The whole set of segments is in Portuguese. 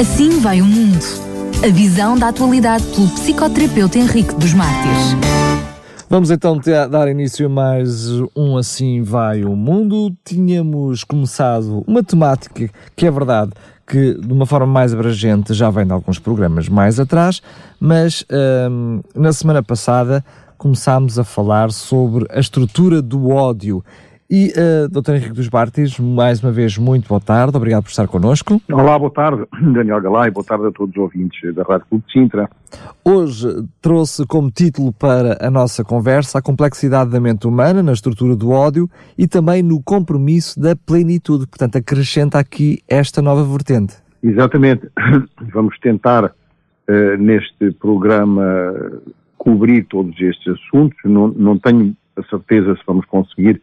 Assim vai o mundo. A visão da atualidade pelo psicoterapeuta Henrique dos Mártires. Vamos então dar início a mais um Assim Vai o Mundo. Tínhamos começado uma temática que é verdade que de uma forma mais abrangente já vem de alguns programas mais atrás, mas hum, na semana passada começámos a falar sobre a estrutura do ódio e, uh, Dr. Henrique dos Bartis, mais uma vez, muito boa tarde, obrigado por estar connosco. Olá, boa tarde, Daniel Galay, boa tarde a todos os ouvintes da Rádio Clube de Sintra. Hoje trouxe como título para a nossa conversa a complexidade da mente humana na estrutura do ódio e também no compromisso da plenitude, portanto, acrescenta aqui esta nova vertente. Exatamente, vamos tentar uh, neste programa cobrir todos estes assuntos, não, não tenho a certeza se vamos conseguir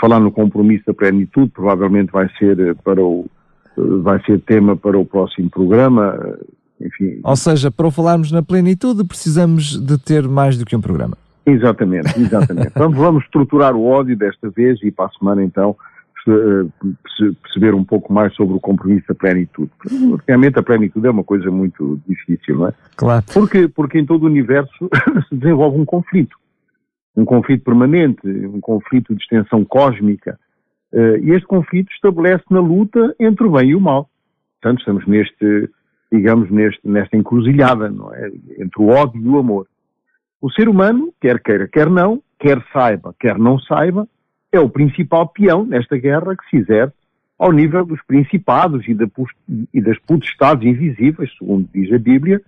falar no compromisso da plenitude, provavelmente vai ser eh, para o eh, vai ser tema para o próximo programa, eh, enfim. Ou seja, para falarmos na plenitude precisamos de ter mais do que um programa. Exatamente, exatamente. vamos, vamos estruturar o ódio desta vez e para a semana então perceber um pouco mais sobre o compromisso da plenitude. Realmente a plenitude é uma coisa muito difícil, não é? Claro. Porque, porque em todo o universo se desenvolve um conflito um conflito permanente, um conflito de extensão cósmica. Uh, e este conflito estabelece na luta entre o bem e o mal. Portanto, estamos neste, digamos, neste, nesta encruzilhada, não é? Entre o ódio e o amor. O ser humano, quer queira, quer não, quer saiba, quer não saiba, é o principal peão nesta guerra que se exerce ao nível dos principados e, da, e das potestades invisíveis, segundo diz a Bíblia,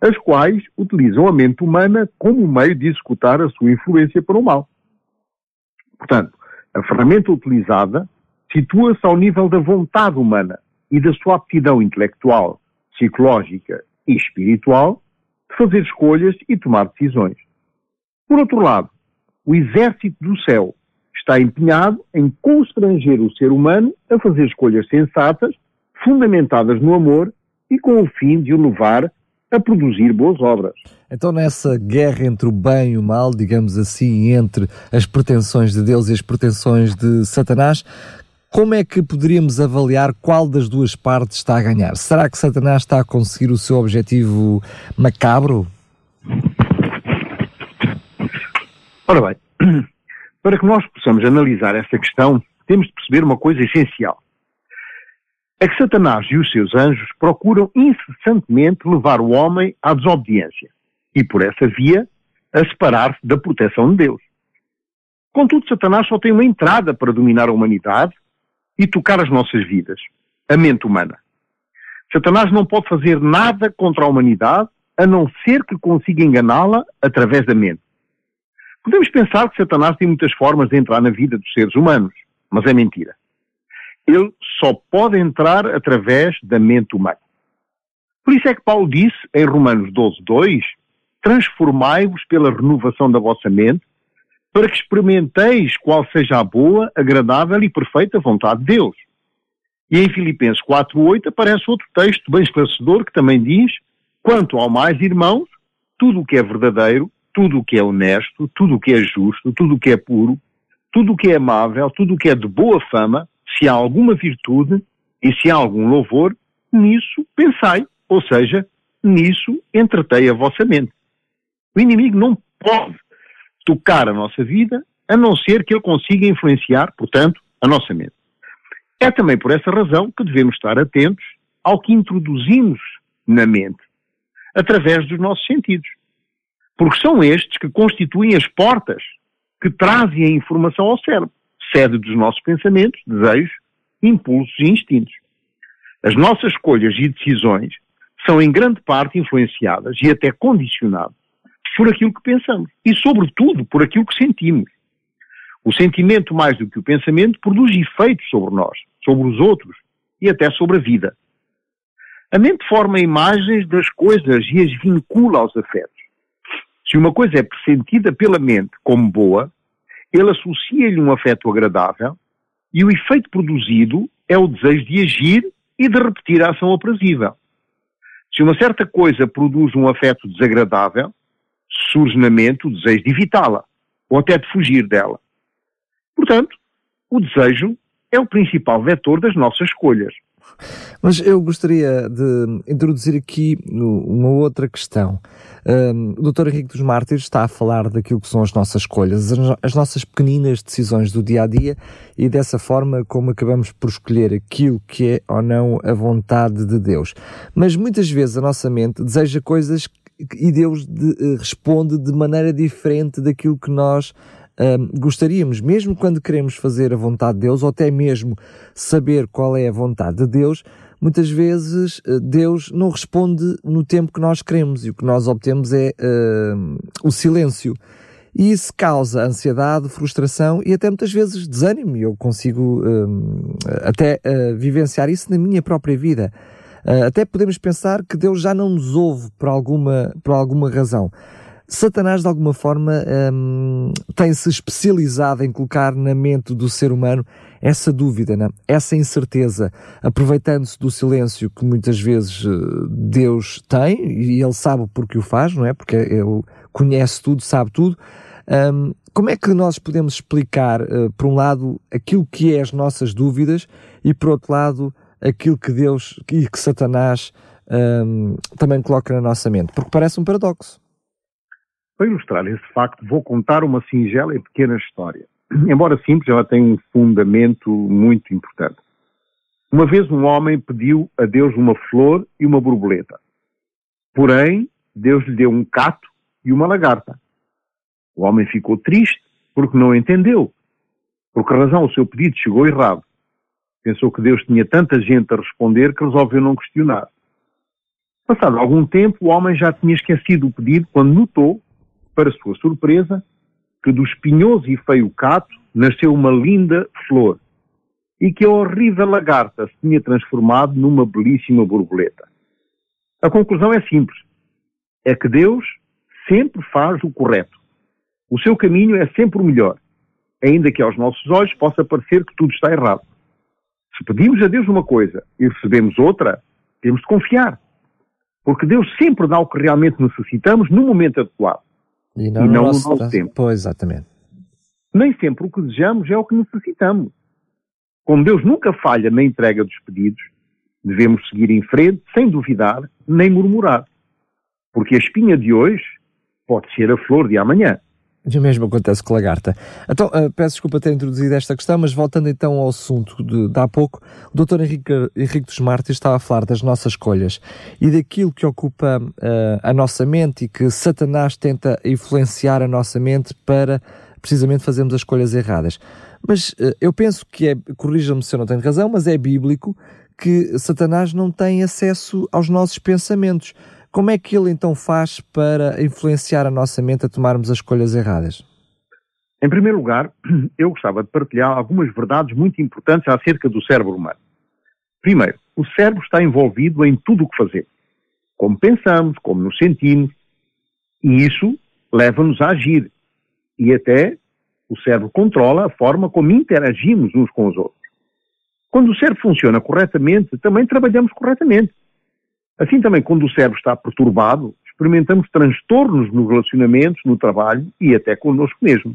as quais utilizam a mente humana como meio de executar a sua influência para o mal. Portanto, a ferramenta utilizada situa-se ao nível da vontade humana e da sua aptidão intelectual, psicológica e espiritual de fazer escolhas e tomar decisões. Por outro lado, o exército do céu está empenhado em constranger o ser humano a fazer escolhas sensatas, fundamentadas no amor e com o fim de o levar a produzir boas obras. Então, nessa guerra entre o bem e o mal, digamos assim, entre as pretensões de Deus e as pretensões de Satanás, como é que poderíamos avaliar qual das duas partes está a ganhar? Será que Satanás está a conseguir o seu objetivo macabro? Ora bem, para que nós possamos analisar esta questão, temos de perceber uma coisa essencial é que Satanás e os seus anjos procuram incessantemente levar o homem à desobediência e, por essa via, a separar-se da proteção de Deus. Contudo, Satanás só tem uma entrada para dominar a humanidade e tocar as nossas vidas, a mente humana. Satanás não pode fazer nada contra a humanidade a não ser que consiga enganá-la através da mente. Podemos pensar que Satanás tem muitas formas de entrar na vida dos seres humanos, mas é mentira ele só pode entrar através da mente humana. Por isso é que Paulo disse em Romanos 12, 2: Transformai-vos pela renovação da vossa mente, para que experimenteis qual seja a boa, agradável e perfeita vontade de Deus. E em Filipenses 4.8 aparece outro texto bem esclarecedor que também diz: Quanto ao mais, irmãos, tudo o que é verdadeiro, tudo o que é honesto, tudo o que é justo, tudo o que é puro, tudo o que é amável, tudo o que é de boa fama, se há alguma virtude e se há algum louvor, nisso pensai, ou seja, nisso entretei a vossa mente. O inimigo não pode tocar a nossa vida a não ser que ele consiga influenciar, portanto, a nossa mente. É também por essa razão que devemos estar atentos ao que introduzimos na mente, através dos nossos sentidos. Porque são estes que constituem as portas que trazem a informação ao cérebro sede dos nossos pensamentos, desejos, impulsos e instintos. As nossas escolhas e decisões são em grande parte influenciadas e até condicionadas por aquilo que pensamos e, sobretudo, por aquilo que sentimos. O sentimento, mais do que o pensamento, produz efeitos sobre nós, sobre os outros e até sobre a vida. A mente forma imagens das coisas e as vincula aos afetos. Se uma coisa é pressentida pela mente como boa, ele associa-lhe um afeto agradável e o efeito produzido é o desejo de agir e de repetir a ação aprazível. Se uma certa coisa produz um afeto desagradável, surge na mente o desejo de evitá-la ou até de fugir dela. Portanto, o desejo é o principal vetor das nossas escolhas. Mas eu gostaria de introduzir aqui uma outra questão. Um, o Dr. Henrique dos Mártires está a falar daquilo que são as nossas escolhas, as nossas pequeninas decisões do dia a dia e dessa forma como acabamos por escolher aquilo que é ou não a vontade de Deus. Mas muitas vezes a nossa mente deseja coisas e Deus de, uh, responde de maneira diferente daquilo que nós gostaríamos, mesmo quando queremos fazer a vontade de Deus, ou até mesmo saber qual é a vontade de Deus, muitas vezes uh, Deus não responde no tempo que nós queremos e o que nós obtemos é uh, o silêncio. E isso causa ansiedade, frustração e até muitas vezes desânimo. Eu consigo uh, até uh, vivenciar isso na minha própria vida. Uh, até podemos pensar que Deus já não nos ouve por alguma, por alguma razão. Satanás, de alguma forma, um, tem-se especializado em colocar na mente do ser humano essa dúvida, né? essa incerteza, aproveitando-se do silêncio que muitas vezes eh, Deus tem, e Ele sabe porque o faz, não é? Porque Ele conhece tudo, sabe tudo. Um, como é que nós podemos explicar, uh, por um lado, aquilo que é as nossas dúvidas e, por outro lado, aquilo que Deus e que Satanás um, também coloca na nossa mente? Porque parece um paradoxo. Para ilustrar esse facto, vou contar uma singela e pequena história. Embora simples, ela tem um fundamento muito importante. Uma vez um homem pediu a Deus uma flor e uma borboleta. Porém, Deus lhe deu um cato e uma lagarta. O homem ficou triste porque não entendeu. Por que razão o seu pedido chegou errado? Pensou que Deus tinha tanta gente a responder que resolveu não questionar. Passado algum tempo, o homem já tinha esquecido o pedido quando notou para sua surpresa, que do espinhoso e feio cato nasceu uma linda flor e que a horrível lagarta se tinha transformado numa belíssima borboleta. A conclusão é simples. É que Deus sempre faz o correto. O seu caminho é sempre o melhor, ainda que aos nossos olhos possa parecer que tudo está errado. Se pedimos a Deus uma coisa e recebemos outra, temos de confiar. Porque Deus sempre dá o que realmente necessitamos no momento adequado. E não, e não no nosso, nosso tempo. Pois, exatamente. Nem sempre o que desejamos é o que necessitamos. Como Deus nunca falha na entrega dos pedidos, devemos seguir em frente sem duvidar nem murmurar. Porque a espinha de hoje pode ser a flor de amanhã. E o mesmo acontece com lagarta. Então, uh, peço desculpa ter introduzido esta questão, mas voltando então ao assunto de, de há pouco, o Dr. Henrique, Henrique dos Martins estava a falar das nossas escolhas e daquilo que ocupa uh, a nossa mente e que Satanás tenta influenciar a nossa mente para precisamente fazermos as escolhas erradas. Mas uh, eu penso que é, corrija-me se eu não tenho razão, mas é bíblico que Satanás não tem acesso aos nossos pensamentos. Como é que ele então faz para influenciar a nossa mente a tomarmos as escolhas erradas? Em primeiro lugar, eu gostava de partilhar algumas verdades muito importantes acerca do cérebro humano. Primeiro, o cérebro está envolvido em tudo o que fazemos. Como pensamos, como nos sentimos, e isso leva-nos a agir. E até o cérebro controla a forma como interagimos uns com os outros. Quando o cérebro funciona corretamente, também trabalhamos corretamente. Assim também, quando o cérebro está perturbado, experimentamos transtornos nos relacionamentos, no trabalho e até connosco mesmo.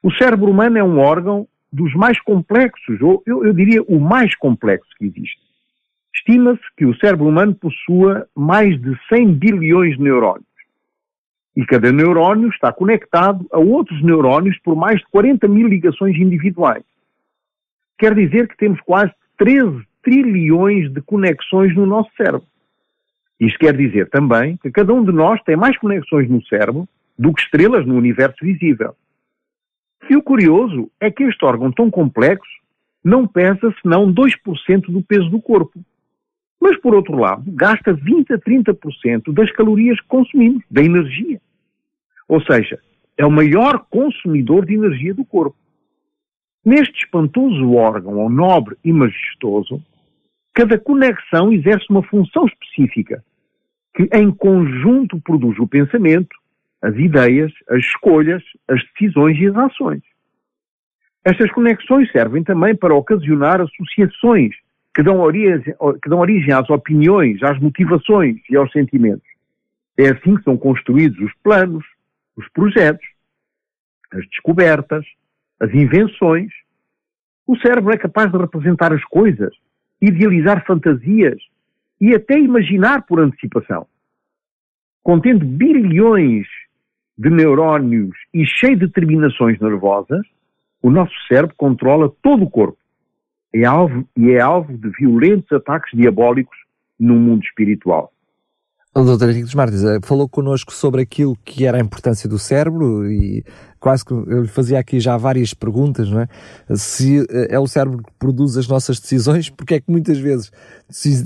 O cérebro humano é um órgão dos mais complexos, ou eu, eu diria o mais complexo que existe. Estima-se que o cérebro humano possua mais de 100 bilhões de neurónios. E cada neurónio está conectado a outros neurónios por mais de 40 mil ligações individuais. Quer dizer que temos quase 13 trilhões de conexões no nosso cérebro. Isto quer dizer também que cada um de nós tem mais conexões no cérebro do que estrelas no universo visível. E o curioso é que este órgão tão complexo não pesa senão 2% do peso do corpo. Mas, por outro lado, gasta 20 a 30% das calorias que consumimos, da energia. Ou seja, é o maior consumidor de energia do corpo. Neste espantoso órgão, nobre e majestoso, Cada conexão exerce uma função específica, que em conjunto produz o pensamento, as ideias, as escolhas, as decisões e as ações. Estas conexões servem também para ocasionar associações que dão, origem, que dão origem às opiniões, às motivações e aos sentimentos. É assim que são construídos os planos, os projetos, as descobertas, as invenções. O cérebro é capaz de representar as coisas idealizar fantasias e até imaginar por antecipação. Contendo bilhões de neurónios e cheio de terminações nervosas, o nosso cérebro controla todo o corpo é alvo, e é alvo de violentos ataques diabólicos no mundo espiritual. O Dr. Henrique Martins eh, falou connosco sobre aquilo que era a importância do cérebro e quase que eu lhe fazia aqui já várias perguntas, não é? Se eh, é o cérebro que produz as nossas decisões, porque é que muitas vezes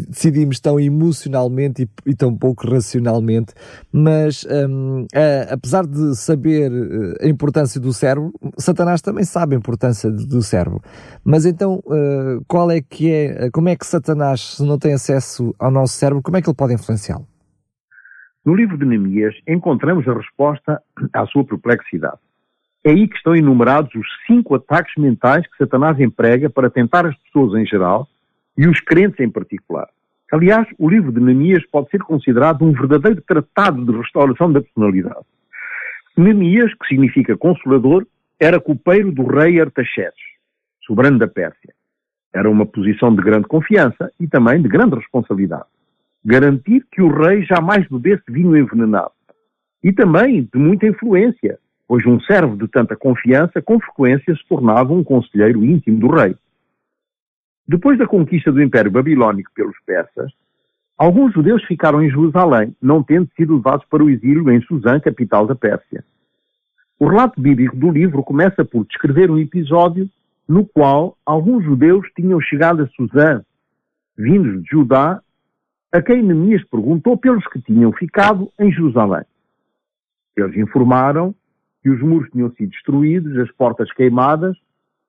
decidimos tão emocionalmente e, e tão pouco racionalmente, mas um, a, apesar de saber eh, a importância do cérebro, Satanás também sabe a importância do cérebro. Mas então, qual é que é, como é que Satanás, se não tem acesso ao nosso cérebro, como é que ele pode influenciá-lo? No livro de Neemias encontramos a resposta à sua perplexidade. É aí que estão enumerados os cinco ataques mentais que Satanás emprega para tentar as pessoas em geral e os crentes em particular. Aliás, o livro de Neemias pode ser considerado um verdadeiro tratado de restauração da personalidade. Neemias, que significa consolador, era copeiro do rei Artaxerxes, soberano da Pérsia. Era uma posição de grande confiança e também de grande responsabilidade garantir que o rei jamais bebesse vinho envenenado. E também de muita influência, pois um servo de tanta confiança com frequência se tornava um conselheiro íntimo do rei. Depois da conquista do Império Babilónico pelos persas, alguns judeus ficaram em Jerusalém, não tendo sido levados para o exílio em Suzã, capital da Pérsia. O relato bíblico do livro começa por descrever um episódio no qual alguns judeus tinham chegado a Suzã, vindos de Judá, a quem Neemias perguntou pelos que tinham ficado em Jerusalém. Eles informaram que os muros tinham sido destruídos, as portas queimadas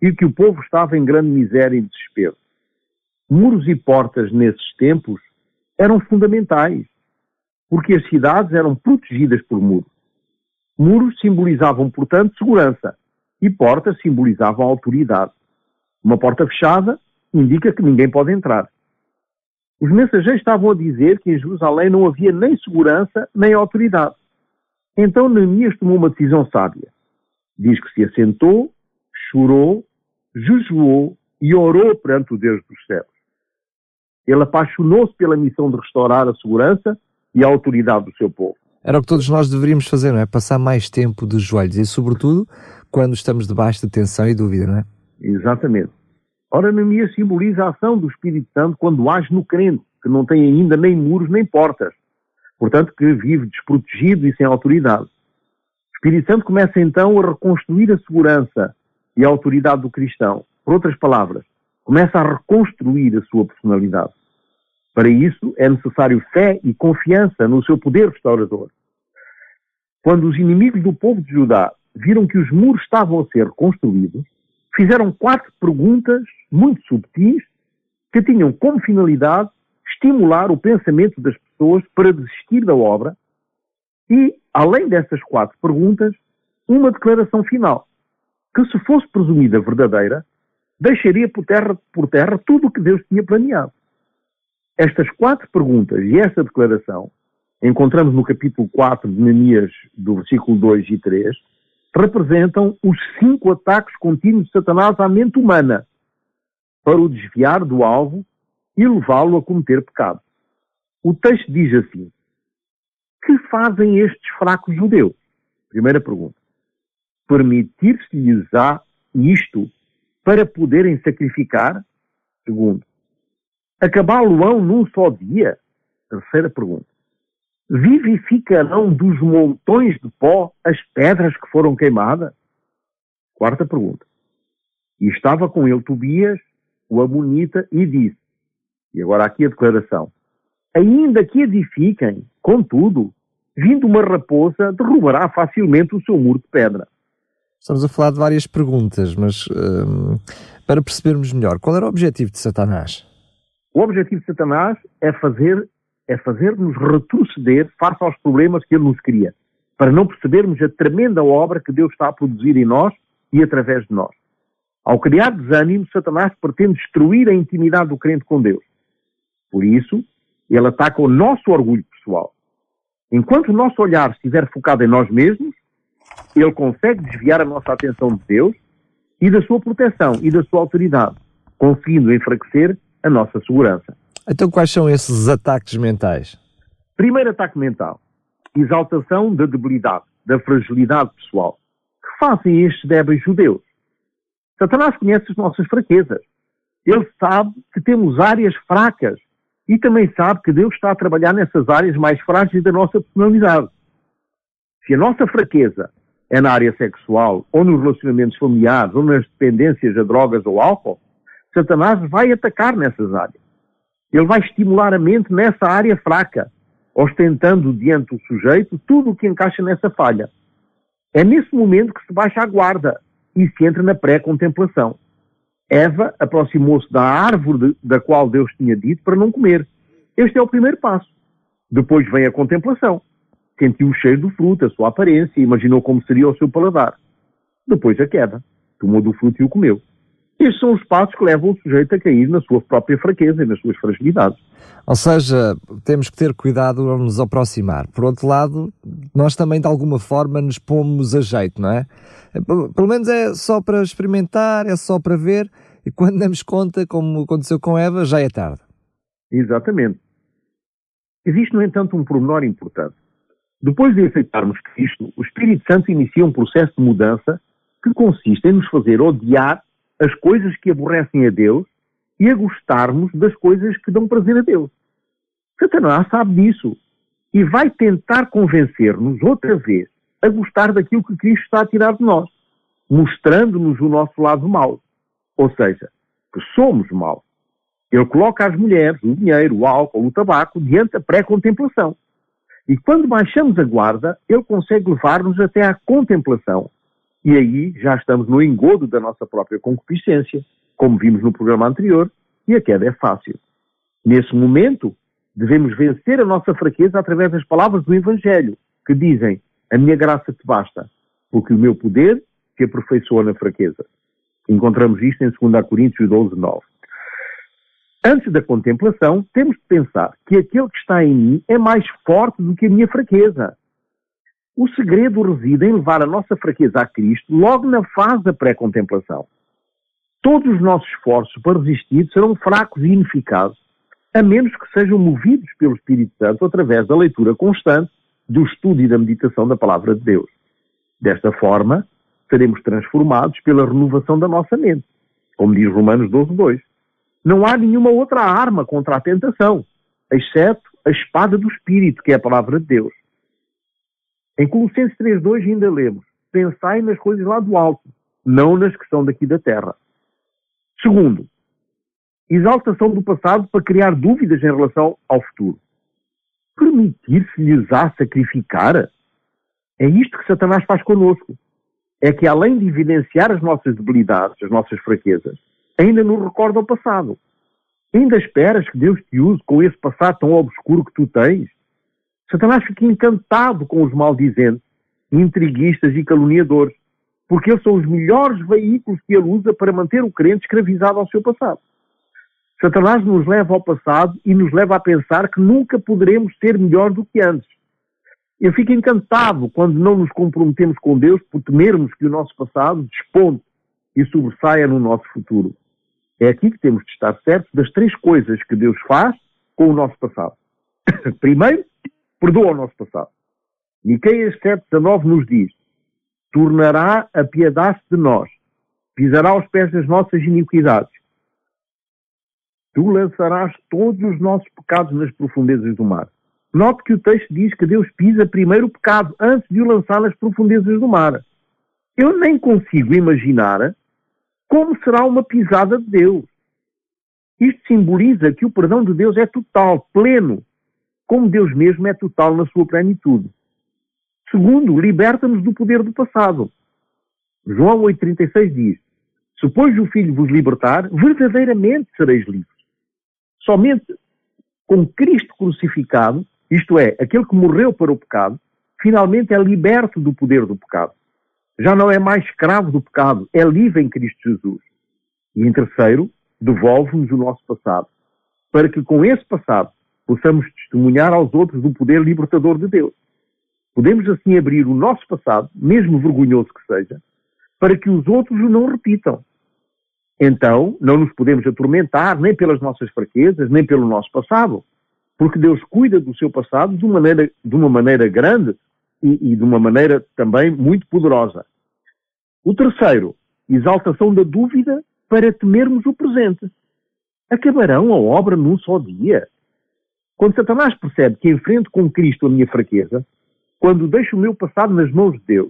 e que o povo estava em grande miséria e desespero. Muros e portas nesses tempos eram fundamentais, porque as cidades eram protegidas por muros. Muros simbolizavam, portanto, segurança e portas simbolizavam autoridade. Uma porta fechada indica que ninguém pode entrar. Os mensageiros estavam a dizer que em Jerusalém não havia nem segurança nem autoridade. Então Neemias tomou uma decisão sábia. Diz que se assentou, chorou, jejuou e orou perante o Deus dos céus. Ele apaixonou-se pela missão de restaurar a segurança e a autoridade do seu povo. Era o que todos nós deveríamos fazer, não é? Passar mais tempo de joelhos e, sobretudo, quando estamos debaixo de tensão e dúvida, não é? Exatamente. Ora, Neemias simboliza a ação do Espírito Santo quando age no crente, que não tem ainda nem muros nem portas. Portanto, que vive desprotegido e sem autoridade. O Espírito Santo começa então a reconstruir a segurança e a autoridade do cristão. Por outras palavras, começa a reconstruir a sua personalidade. Para isso é necessário fé e confiança no seu poder restaurador. Quando os inimigos do povo de Judá viram que os muros estavam a ser reconstruídos, fizeram quatro perguntas muito subtis que tinham como finalidade estimular o pensamento das pessoas para desistir da obra e, além dessas quatro perguntas, uma declaração final, que se fosse presumida verdadeira, deixaria por terra, por terra tudo o que Deus tinha planeado. Estas quatro perguntas e esta declaração encontramos no capítulo 4 de Neemias, do versículo 2 e 3, representam os cinco ataques contínuos de Satanás à mente humana para o desviar do alvo e levá-lo a cometer pecado. O texto diz assim: Que fazem estes fracos judeus? Primeira pergunta. Permitir-se-lhes á isto para poderem sacrificar? Segundo. Acabá-lo-ão num só dia? Terceira pergunta vivificarão dos montões de pó as pedras que foram queimadas? Quarta pergunta. E estava com ele Tobias, o Amonita, e disse, e agora aqui a declaração, ainda que edifiquem, contudo, vindo uma raposa, derrubará facilmente o seu muro de pedra. Estamos a falar de várias perguntas, mas hum, para percebermos melhor, qual era o objetivo de Satanás? O objetivo de Satanás é fazer é fazer-nos retroceder face aos problemas que ele nos cria, para não percebermos a tremenda obra que Deus está a produzir em nós e através de nós. Ao criar desânimo, Satanás pretende destruir a intimidade do crente com Deus. Por isso, ele ataca o nosso orgulho pessoal. Enquanto o nosso olhar estiver focado em nós mesmos, ele consegue desviar a nossa atenção de Deus e da sua proteção e da sua autoridade, conseguindo enfraquecer a nossa segurança. Então, quais são esses ataques mentais? Primeiro ataque mental: exaltação da debilidade, da fragilidade pessoal. Que fazem estes débeis judeus? Satanás conhece as nossas fraquezas. Ele sabe que temos áreas fracas e também sabe que Deus está a trabalhar nessas áreas mais frágeis da nossa personalidade. Se a nossa fraqueza é na área sexual, ou nos relacionamentos familiares, ou nas dependências a drogas ou álcool, Satanás vai atacar nessas áreas. Ele vai estimular a mente nessa área fraca, ostentando diante do sujeito tudo o que encaixa nessa falha. É nesse momento que se baixa a guarda e se entra na pré-contemplação. Eva aproximou-se da árvore da qual Deus tinha dito para não comer. Este é o primeiro passo. Depois vem a contemplação. Sentiu o cheiro do fruto, a sua aparência, imaginou como seria o seu paladar. Depois a queda. Tomou do fruto e o comeu. Estes são os passos que levam o sujeito a cair na sua própria fraqueza e nas suas fragilidades. Ou seja, temos que ter cuidado ao nos aproximar. Por outro lado, nós também de alguma forma nos pomos a jeito, não é? Pelo menos é só para experimentar, é só para ver, e quando damos conta, como aconteceu com Eva, já é tarde. Exatamente. Existe, no entanto, um pormenor importante. Depois de aceitarmos Cristo, o Espírito Santo inicia um processo de mudança que consiste em nos fazer odiar as coisas que aborrecem a Deus e a gostarmos das coisas que dão prazer a Deus. Satanás sabe disso e vai tentar convencer-nos outra vez a gostar daquilo que Cristo está a tirar de nós, mostrando-nos o nosso lado mau, ou seja, que somos maus. Ele coloca as mulheres, o dinheiro, o álcool, o tabaco diante da pré-contemplação. E quando baixamos a guarda, ele consegue levar-nos até à contemplação, e aí já estamos no engodo da nossa própria concupiscência, como vimos no programa anterior, e a queda é fácil. Nesse momento, devemos vencer a nossa fraqueza através das palavras do Evangelho, que dizem: A minha graça te basta, porque o meu poder se aperfeiçoa na fraqueza. Encontramos isto em 2 Coríntios 12, 9. Antes da contemplação, temos de pensar que aquele que está em mim é mais forte do que a minha fraqueza. O segredo reside em levar a nossa fraqueza a Cristo logo na fase da pré-contemplação. Todos os nossos esforços para resistir serão fracos e ineficazes, a menos que sejam movidos pelo Espírito Santo através da leitura constante, do estudo e da meditação da Palavra de Deus. Desta forma, seremos transformados pela renovação da nossa mente, como diz Romanos 12, 2. Não há nenhuma outra arma contra a tentação, exceto a espada do Espírito, que é a Palavra de Deus. Em Colossenses 3.2 ainda lemos, pensai nas coisas lá do alto, não nas que são daqui da terra. Segundo, exaltação do passado para criar dúvidas em relação ao futuro. Permitir-se-lhes a sacrificar? É isto que Satanás faz conosco. É que além de evidenciar as nossas debilidades, as nossas fraquezas, ainda nos recorda o passado. Ainda esperas que Deus te use com esse passado tão obscuro que tu tens? Satanás fica encantado com os maldizentes, intriguistas e caluniadores, porque eles são os melhores veículos que ele usa para manter o crente escravizado ao seu passado. Satanás nos leva ao passado e nos leva a pensar que nunca poderemos ser melhor do que antes. Eu fico encantado quando não nos comprometemos com Deus por temermos que o nosso passado desponte e sobressaia no nosso futuro. É aqui que temos de estar certos das três coisas que Deus faz com o nosso passado. Primeiro, perdoa o nosso passado. Miqueias 7,19 nos diz: Tornará a piedade de nós, pisará aos pés das nossas iniquidades. Tu lançarás todos os nossos pecados nas profundezas do mar. Note que o texto diz que Deus pisa primeiro o pecado antes de o lançar nas profundezas do mar. Eu nem consigo imaginar como será uma pisada de Deus. Isto simboliza que o perdão de Deus é total, pleno, como Deus mesmo é total na sua plenitude. Segundo, liberta-nos do poder do passado. João 8,36 diz: Se pois o Filho vos libertar, verdadeiramente sereis livres. Somente com Cristo crucificado, isto é, aquele que morreu para o pecado, finalmente é liberto do poder do pecado. Já não é mais escravo do pecado, é livre em Cristo Jesus. E em terceiro, devolve-nos o nosso passado, para que com esse passado possamos testemunhar aos outros do poder libertador de Deus. Podemos assim abrir o nosso passado, mesmo vergonhoso que seja, para que os outros o não repitam. Então, não nos podemos atormentar nem pelas nossas fraquezas, nem pelo nosso passado, porque Deus cuida do seu passado de uma maneira, de uma maneira grande e, e de uma maneira também muito poderosa. O terceiro, exaltação da dúvida para temermos o presente. Acabarão a obra num só dia? Quando Satanás percebe que enfrento com Cristo a minha fraqueza, quando deixo o meu passado nas mãos de Deus,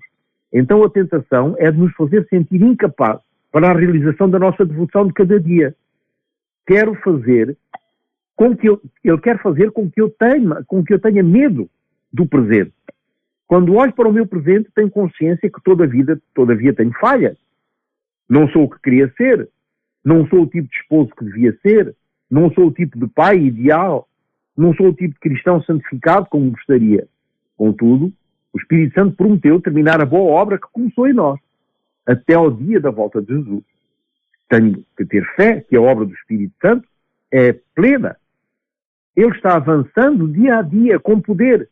então a tentação é de nos fazer sentir incapazes para a realização da nossa devoção de cada dia. Quero fazer com que eu, ele quer fazer com que eu tenha, com que eu tenha medo do presente. Quando olho para o meu presente, tenho consciência que toda a vida, todavia, tenho falha. Não sou o que queria ser. Não sou o tipo de esposo que devia ser. Não sou o tipo de pai ideal. Não sou o tipo de cristão santificado como gostaria. Contudo, o Espírito Santo prometeu terminar a boa obra que começou em nós, até ao dia da volta de Jesus. Tenho que ter fé que a obra do Espírito Santo é plena. Ele está avançando dia a dia com poder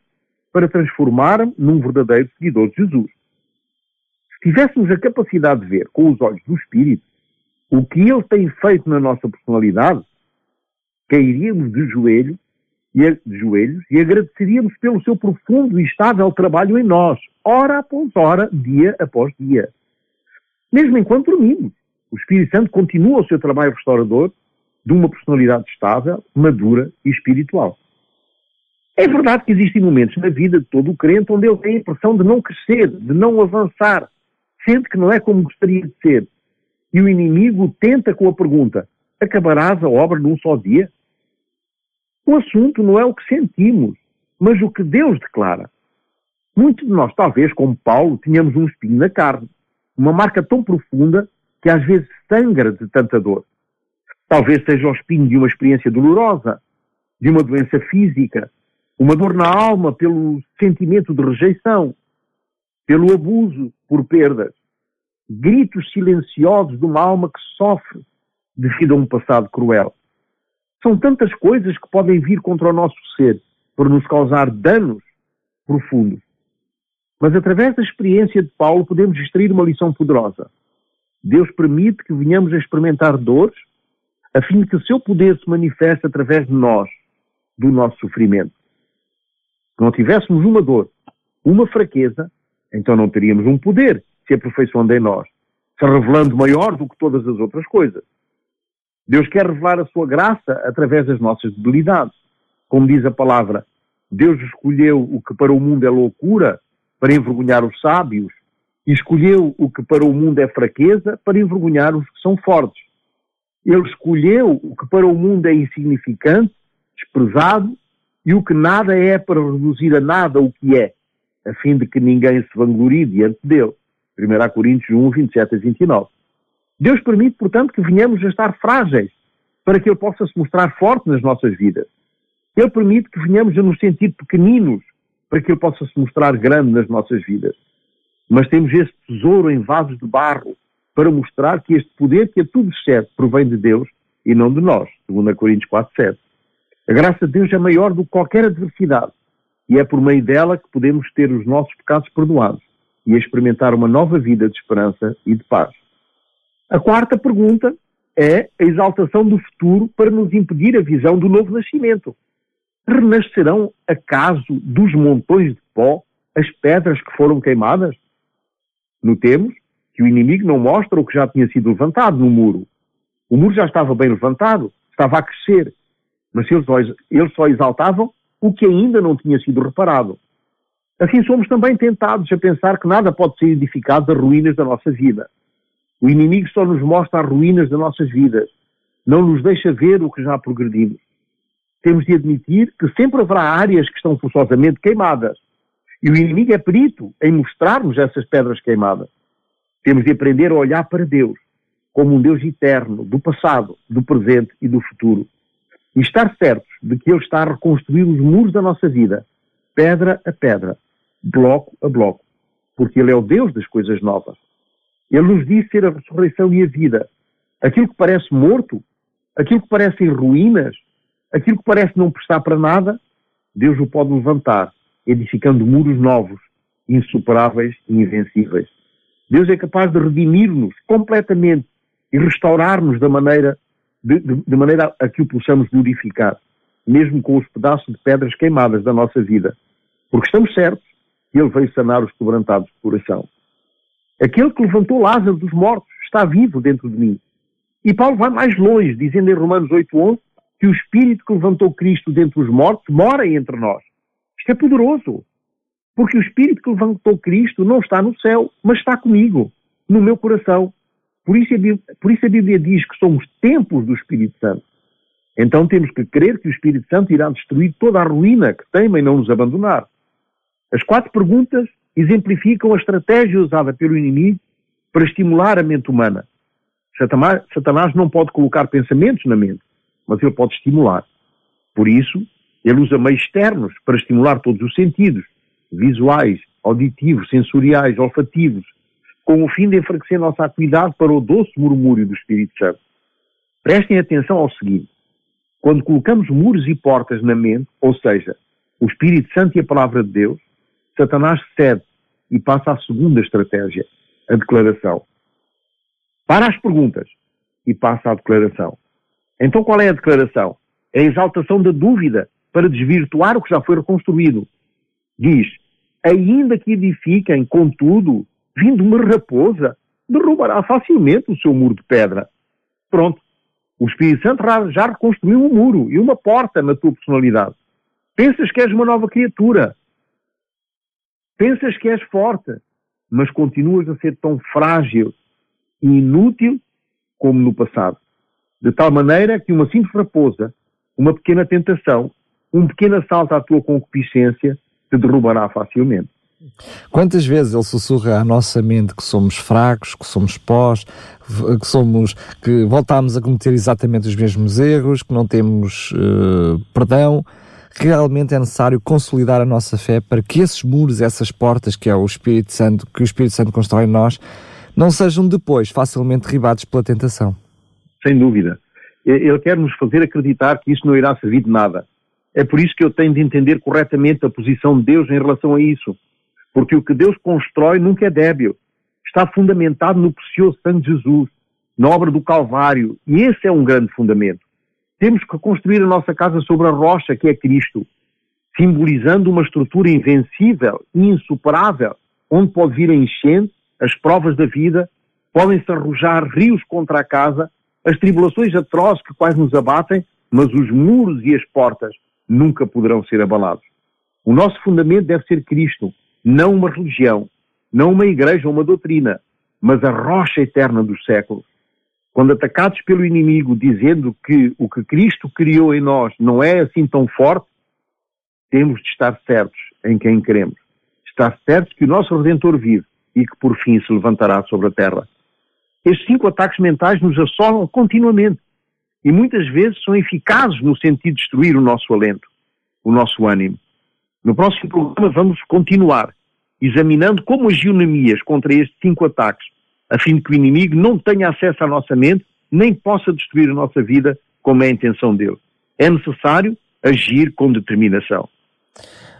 para transformar-me num verdadeiro seguidor de Jesus. Se tivéssemos a capacidade de ver com os olhos do Espírito o que ele tem feito na nossa personalidade, cairíamos de joelho de joelhos e agradeceríamos pelo seu profundo e estável trabalho em nós, hora após hora, dia após dia. Mesmo enquanto dormimos, o Espírito Santo continua o seu trabalho restaurador de uma personalidade estável, madura e espiritual. É verdade que existem momentos na vida de todo o crente onde ele tem a impressão de não crescer, de não avançar, sente que não é como gostaria de ser. E o inimigo tenta com a pergunta: acabarás a obra num só dia? O assunto não é o que sentimos, mas o que Deus declara. Muitos de nós, talvez, como Paulo, tínhamos um espinho na carne, uma marca tão profunda que às vezes sangra de tanta dor. Talvez seja o espinho de uma experiência dolorosa, de uma doença física, uma dor na alma pelo sentimento de rejeição, pelo abuso por perdas, gritos silenciosos de uma alma que sofre devido a um passado cruel. São tantas coisas que podem vir contra o nosso ser para nos causar danos profundos. Mas através da experiência de Paulo podemos extrair uma lição poderosa. Deus permite que venhamos a experimentar dores, a fim de que o seu poder se manifeste através de nós, do nosso sofrimento. Se não tivéssemos uma dor, uma fraqueza, então não teríamos um poder se aperfeiçoando em nós, se revelando maior do que todas as outras coisas. Deus quer revelar a sua graça através das nossas debilidades. Como diz a palavra, Deus escolheu o que para o mundo é loucura para envergonhar os sábios, e escolheu o que para o mundo é fraqueza para envergonhar os que são fortes. Ele escolheu o que para o mundo é insignificante, desprezado, e o que nada é para reduzir a nada o que é, a fim de que ninguém se vanglorie diante dele. 1 Coríntios 1, 27 a 29. Deus permite, portanto, que venhamos a estar frágeis para que Ele possa se mostrar forte nas nossas vidas. Ele permite que venhamos a nos sentir pequeninos para que Ele possa se mostrar grande nas nossas vidas. Mas temos este tesouro em vasos de barro para mostrar que este poder que a tudo excede provém de Deus e não de nós, segundo Coríntios 4, 7. A graça de Deus é maior do que qualquer adversidade e é por meio dela que podemos ter os nossos pecados perdoados e experimentar uma nova vida de esperança e de paz. A quarta pergunta é a exaltação do futuro para nos impedir a visão do novo nascimento. Renascerão acaso dos montões de pó as pedras que foram queimadas? Notemos que o inimigo não mostra o que já tinha sido levantado no muro. O muro já estava bem levantado, estava a crescer, mas eles só, exaltavam o que ainda não tinha sido reparado. Assim somos também tentados a pensar que nada pode ser edificado das ruínas da nossa vida. O inimigo só nos mostra as ruínas das nossas vidas, não nos deixa ver o que já progredimos. Temos de admitir que sempre haverá áreas que estão forçosamente queimadas. E o inimigo é perito em mostrar-nos essas pedras queimadas. Temos de aprender a olhar para Deus como um Deus eterno, do passado, do presente e do futuro. E estar certos de que Ele está a reconstruir os muros da nossa vida, pedra a pedra, bloco a bloco, porque Ele é o Deus das coisas novas. Ele nos diz ser a ressurreição e a vida. Aquilo que parece morto, aquilo que parece em ruínas, aquilo que parece não prestar para nada, Deus o pode levantar, edificando muros novos, insuperáveis e invencíveis. Deus é capaz de redimir-nos completamente e restaurar-nos da maneira, de, de, de maneira a que o possamos glorificar, mesmo com os pedaços de pedras queimadas da nossa vida. Porque estamos certos que Ele veio sanar os quebrantados de coração. Aquele que levantou Lázaro dos mortos está vivo dentro de mim. E Paulo vai mais longe, dizendo em Romanos 8.11 que o Espírito que levantou Cristo dentre os mortos mora entre nós. Isto é poderoso. Porque o Espírito que levantou Cristo não está no céu, mas está comigo, no meu coração. Por isso, a Bíblia, por isso a Bíblia diz que somos templos do Espírito Santo. Então temos que crer que o Espírito Santo irá destruir toda a ruína que teima em não nos abandonar. As quatro perguntas exemplificam a estratégia usada pelo inimigo para estimular a mente humana. Satanás, Satanás não pode colocar pensamentos na mente, mas ele pode estimular. Por isso, ele usa meios externos para estimular todos os sentidos, visuais, auditivos, sensoriais, olfativos, com o fim de enfraquecer nossa atividade para o doce murmúrio do Espírito Santo. Prestem atenção ao seguinte: quando colocamos muros e portas na mente, ou seja, o Espírito Santo e a palavra de Deus, Satanás cede e passa à segunda estratégia, a declaração. Para as perguntas e passa à declaração. Então qual é a declaração? É a exaltação da dúvida para desvirtuar o que já foi reconstruído. Diz, ainda que edifiquem, contudo, vindo uma raposa, derrubará facilmente o seu muro de pedra. Pronto. O Espírito Santo já reconstruiu um muro e uma porta na tua personalidade. Pensas que és uma nova criatura. Pensas que és forte, mas continuas a ser tão frágil e inútil como no passado. De tal maneira que uma simples raposa, uma pequena tentação, um pequeno assalto à tua concupiscência te derrubará facilmente. Quantas vezes ele sussurra à nossa mente que somos fracos, que somos pós, que somos, que voltamos a cometer exatamente os mesmos erros, que não temos uh, perdão, realmente é necessário consolidar a nossa fé para que esses muros, essas portas que é o Espírito Santo, que o Espírito Santo constrói em nós, não sejam depois facilmente derribados pela tentação. Sem dúvida. Ele quer nos fazer acreditar que isso não irá servir de nada. É por isso que eu tenho de entender corretamente a posição de Deus em relação a isso. Porque o que Deus constrói nunca é débil. Está fundamentado no precioso sangue de Jesus, na obra do Calvário. E esse é um grande fundamento. Temos que construir a nossa casa sobre a rocha que é Cristo, simbolizando uma estrutura invencível e insuperável, onde pode vir a enchente, as provas da vida, podem-se arrojar rios contra a casa, as tribulações atrozes que quase nos abatem, mas os muros e as portas nunca poderão ser abalados. O nosso fundamento deve ser Cristo, não uma religião, não uma igreja ou uma doutrina, mas a rocha eterna dos séculos. Quando atacados pelo inimigo dizendo que o que Cristo criou em nós não é assim tão forte, temos de estar certos em quem queremos. Estar certos que o nosso Redentor vive e que por fim se levantará sobre a terra. Estes cinco ataques mentais nos assolam continuamente e muitas vezes são eficazes no sentido de destruir o nosso alento, o nosso ânimo. No próximo programa vamos continuar examinando como agir Neemias contra estes cinco ataques a fim de que o inimigo não tenha acesso à nossa mente, nem possa destruir a nossa vida, como é a intenção dele. É necessário agir com determinação.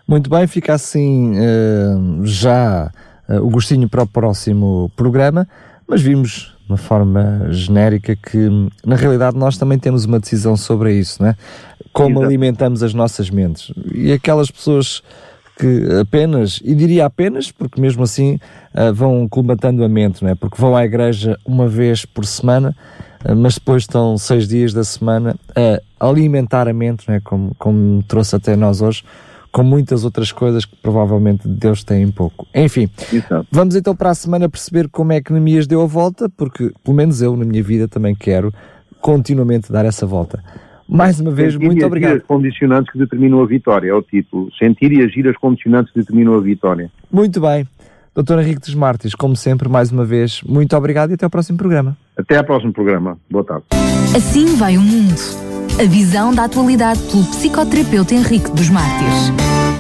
Muito bem, fica assim uh, já uh, o gostinho para o próximo programa, mas vimos de uma forma genérica que na realidade nós também temos uma decisão sobre isso, não é? Como Exato. alimentamos as nossas mentes. E aquelas pessoas que apenas, e diria apenas, porque mesmo assim uh, vão colmatando a mente, não é? Porque vão à igreja uma vez por semana, uh, mas depois estão seis dias da semana a alimentar a mente, não é? Como, como trouxe até nós hoje, com muitas outras coisas que provavelmente Deus tem em pouco. Enfim, Exato. vamos então para a semana perceber como é que Neemias deu a volta, porque pelo menos eu na minha vida também quero continuamente dar essa volta. Mais uma vez, Sentir muito obrigado. as condicionantes que determinam a vitória, é o título. Sentir e agir as condicionantes que determinam a vitória. Muito bem. Doutor Henrique dos Martins, como sempre, mais uma vez, muito obrigado e até ao próximo programa. Até ao próximo programa. Boa tarde. Assim vai o mundo. A visão da atualidade pelo psicoterapeuta Henrique dos Mártires.